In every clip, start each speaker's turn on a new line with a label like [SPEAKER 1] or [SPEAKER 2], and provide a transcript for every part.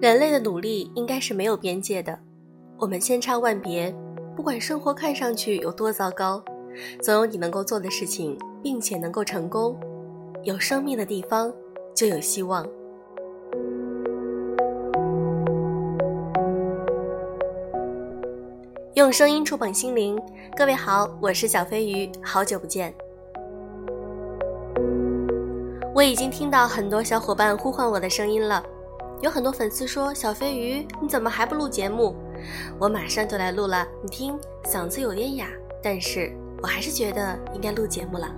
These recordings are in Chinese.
[SPEAKER 1] 人类的努力应该是没有边界的。我们千差万别，不管生活看上去有多糟糕，总有你能够做的事情，并且能够成功。有生命的地方就有希望。用声音触碰心灵，各位好，我是小飞鱼，好久不见。我已经听到很多小伙伴呼唤我的声音了。有很多粉丝说：“小飞鱼，你怎么还不录节目？”我马上就来录了。你听，嗓子有点哑，但是我还是觉得应该录节目了。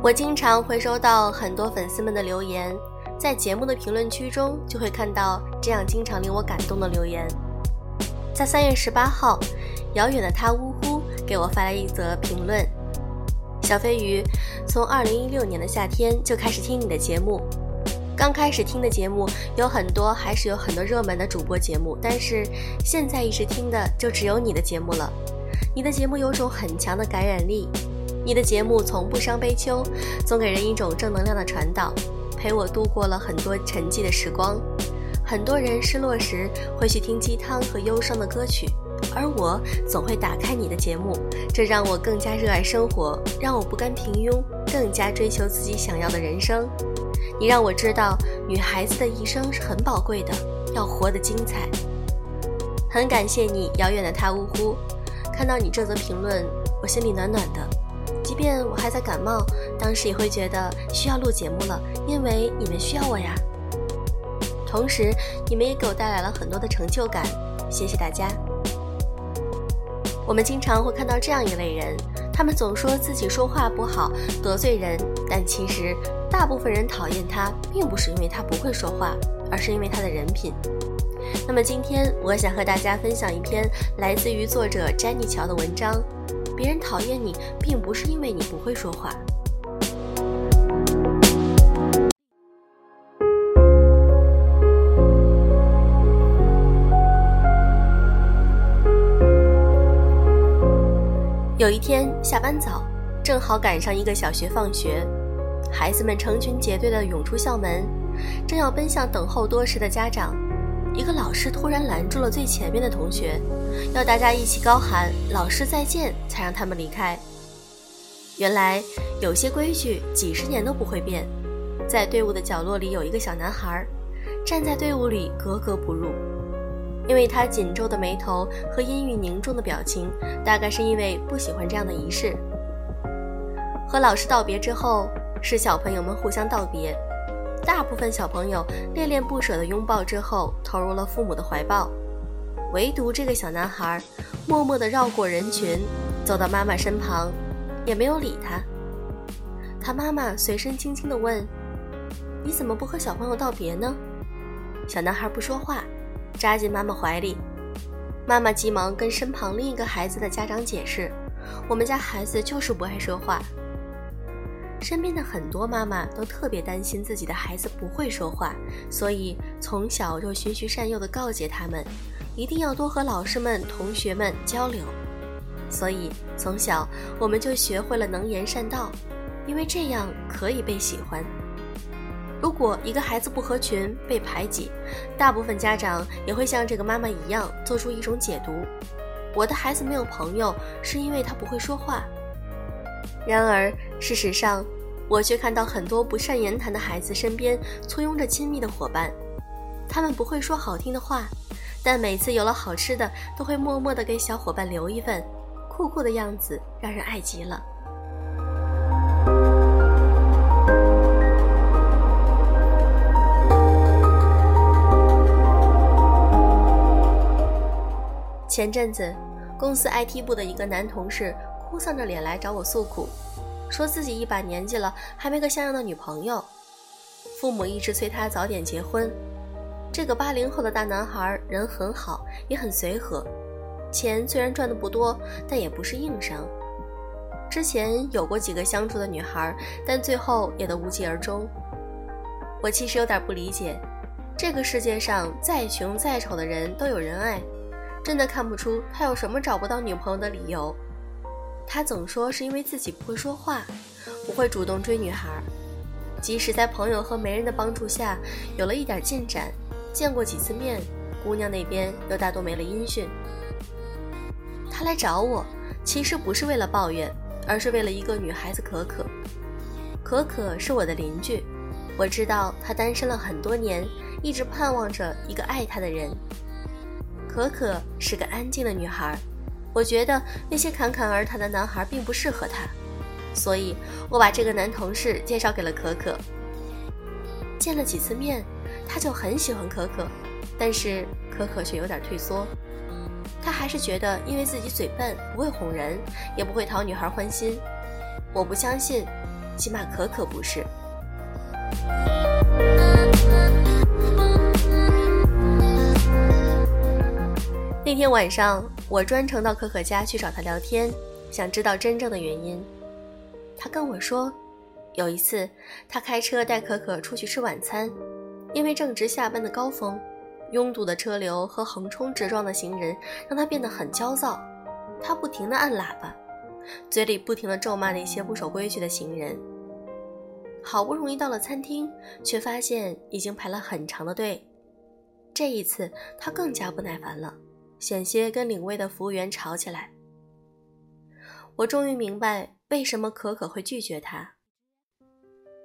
[SPEAKER 1] 我经常会收到很多粉丝们的留言，在节目的评论区中就会看到这样经常令我感动的留言。在三月十八号，遥远的他呜呼给我发来一则评论。小飞鱼从二零一六年的夏天就开始听你的节目，刚开始听的节目有很多，还是有很多热门的主播节目，但是现在一直听的就只有你的节目了。你的节目有种很强的感染力，你的节目从不伤悲秋，总给人一种正能量的传导，陪我度过了很多沉寂的时光。很多人失落时会去听鸡汤和忧伤的歌曲。而我总会打开你的节目，这让我更加热爱生活，让我不甘平庸，更加追求自己想要的人生。你让我知道，女孩子的一生是很宝贵的，要活得精彩。很感谢你，遥远的他呜呼。看到你这则评论，我心里暖暖的。即便我还在感冒，当时也会觉得需要录节目了，因为你们需要我呀。同时，你们也给我带来了很多的成就感，谢谢大家。我们经常会看到这样一类人，他们总说自己说话不好，得罪人，但其实大部分人讨厌他，并不是因为他不会说话，而是因为他的人品。那么今天，我想和大家分享一篇来自于作者詹妮乔的文章：别人讨厌你，并不是因为你不会说话。有一天下班早，正好赶上一个小学放学，孩子们成群结队地涌出校门，正要奔向等候多时的家长，一个老师突然拦住了最前面的同学，要大家一起高喊“老师再见”才让他们离开。原来有些规矩几十年都不会变，在队伍的角落里有一个小男孩，站在队伍里格格不入。因为他紧皱的眉头和阴郁凝重的表情，大概是因为不喜欢这样的仪式。和老师道别之后，是小朋友们互相道别。大部分小朋友恋恋不舍的拥抱之后，投入了父母的怀抱。唯独这个小男孩，默默地绕过人群，走到妈妈身旁，也没有理他。他妈妈随身轻轻地问：“你怎么不和小朋友道别呢？”小男孩不说话。扎进妈妈怀里，妈妈急忙跟身旁另一个孩子的家长解释：“我们家孩子就是不爱说话。”身边的很多妈妈都特别担心自己的孩子不会说话，所以从小就循循善诱地告诫他们，一定要多和老师们、同学们交流。所以从小我们就学会了能言善道，因为这样可以被喜欢。如果一个孩子不合群被排挤，大部分家长也会像这个妈妈一样做出一种解读：我的孩子没有朋友，是因为他不会说话。然而事实上，我却看到很多不善言谈的孩子身边簇拥着亲密的伙伴，他们不会说好听的话，但每次有了好吃的，都会默默地给小伙伴留一份，酷酷的样子让人爱极了。前阵子，公司 IT 部的一个男同事哭丧着脸来找我诉苦，说自己一把年纪了还没个像样的女朋友，父母一直催他早点结婚。这个八零后的大男孩人很好，也很随和，钱虽然赚的不多，但也不是硬伤。之前有过几个相处的女孩，但最后也都无疾而终。我其实有点不理解，这个世界上再穷再丑的人都有人爱。真的看不出他有什么找不到女朋友的理由。他总说是因为自己不会说话，不会主动追女孩。即使在朋友和媒人的帮助下有了一点进展，见过几次面，姑娘那边又大多没了音讯。他来找我，其实不是为了抱怨，而是为了一个女孩子可可。可可是我的邻居，我知道她单身了很多年，一直盼望着一个爱她的人。可可是个安静的女孩，我觉得那些侃侃而谈的男孩并不适合她，所以我把这个男同事介绍给了可可。见了几次面，他就很喜欢可可，但是可可却有点退缩。他还是觉得因为自己嘴笨，不会哄人，也不会讨女孩欢心。我不相信。起码可可不是。那天晚上，我专程到可可家去找她聊天，想知道真正的原因。她跟我说，有一次她开车带可可出去吃晚餐，因为正值下班的高峰，拥堵的车流和横冲直撞的行人让她变得很焦躁，他不停地按喇叭。嘴里不停地咒骂那些不守规矩的行人。好不容易到了餐厅，却发现已经排了很长的队。这一次，他更加不耐烦了，险些跟领位的服务员吵起来。我终于明白为什么可可会拒绝他。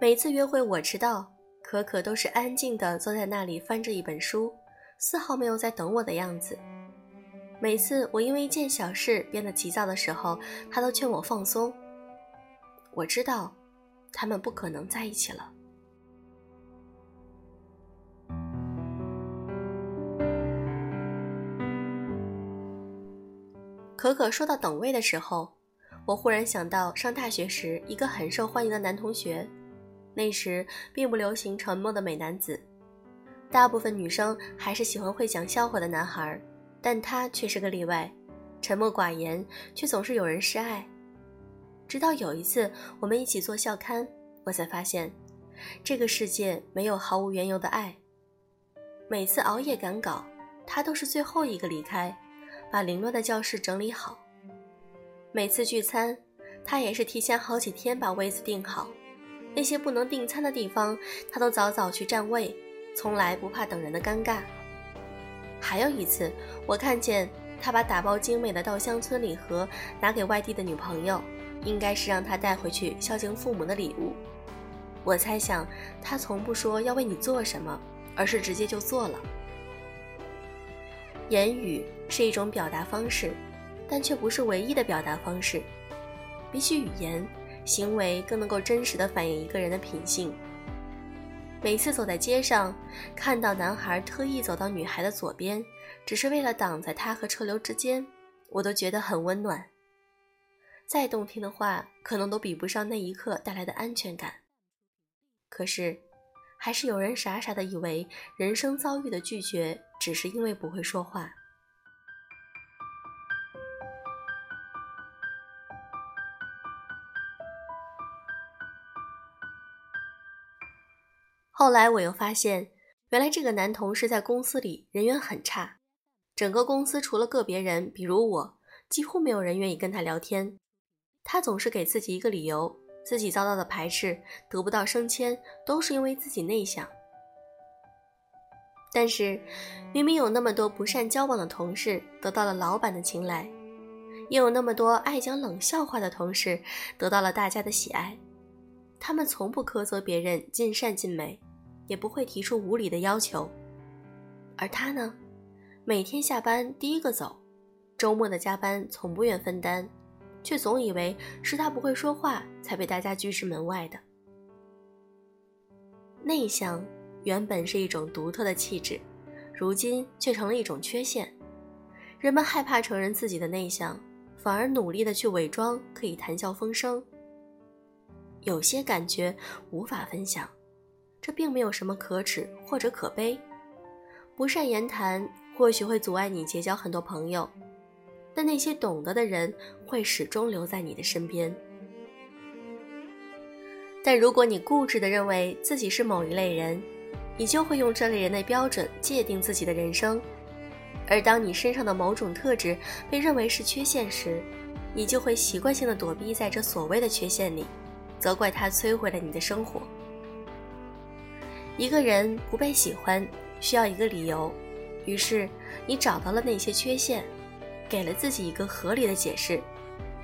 [SPEAKER 1] 每次约会我迟到，可可都是安静地坐在那里翻着一本书，丝毫没有在等我的样子。每次我因为一件小事变得急躁的时候，他都劝我放松。我知道，他们不可能在一起了。可可说到等位的时候，我忽然想到上大学时一个很受欢迎的男同学。那时并不流行沉默的美男子，大部分女生还是喜欢会讲笑话的男孩。但他却是个例外，沉默寡言，却总是有人示爱。直到有一次，我们一起做校刊，我才发现，这个世界没有毫无缘由的爱。每次熬夜赶稿，他都是最后一个离开，把凌乱的教室整理好。每次聚餐，他也是提前好几天把位子定好，那些不能订餐的地方，他都早早去占位，从来不怕等人的尴尬。还有一次，我看见他把打包精美的稻香村礼盒拿给外地的女朋友，应该是让他带回去孝敬父母的礼物。我猜想，他从不说要为你做什么，而是直接就做了。言语是一种表达方式，但却不是唯一的表达方式。比起语言，行为更能够真实的反映一个人的品性。每次走在街上，看到男孩特意走到女孩的左边，只是为了挡在她和车流之间，我都觉得很温暖。再动听的话，可能都比不上那一刻带来的安全感。可是，还是有人傻傻的以为人生遭遇的拒绝，只是因为不会说话。后来我又发现，原来这个男同事在公司里人缘很差，整个公司除了个别人，比如我，几乎没有人愿意跟他聊天。他总是给自己一个理由，自己遭到的排斥、得不到升迁，都是因为自己内向。但是，明明有那么多不善交往的同事得到了老板的青睐，也有那么多爱讲冷笑话的同事得到了大家的喜爱，他们从不苛责别人尽善尽美。也不会提出无理的要求，而他呢，每天下班第一个走，周末的加班从不愿分担，却总以为是他不会说话才被大家拒之门外的。内向原本是一种独特的气质，如今却成了一种缺陷。人们害怕承认自己的内向，反而努力的去伪装，可以谈笑风生。有些感觉无法分享。这并没有什么可耻或者可悲，不善言谈或许会阻碍你结交很多朋友，但那些懂得的人会始终留在你的身边。但如果你固执地认为自己是某一类人，你就会用这类人的标准界定自己的人生，而当你身上的某种特质被认为是缺陷时，你就会习惯性的躲避在这所谓的缺陷里，责怪它摧毁了你的生活。一个人不被喜欢，需要一个理由，于是你找到了那些缺陷，给了自己一个合理的解释，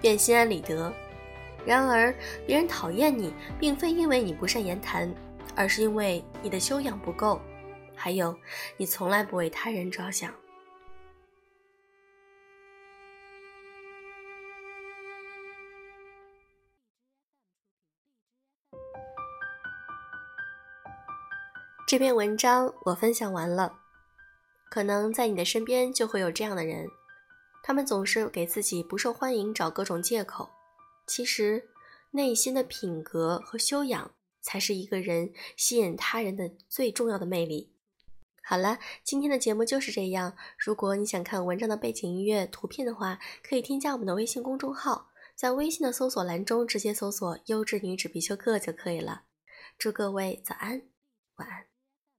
[SPEAKER 1] 便心安理得。然而，别人讨厌你，并非因为你不善言谈，而是因为你的修养不够，还有你从来不为他人着想。这篇文章我分享完了，可能在你的身边就会有这样的人，他们总是给自己不受欢迎找各种借口，其实内心的品格和修养才是一个人吸引他人的最重要的魅力。好了，今天的节目就是这样。如果你想看文章的背景音乐图片的话，可以添加我们的微信公众号，在微信的搜索栏中直接搜索“优质女子必修课”就可以了。祝各位早安，晚安。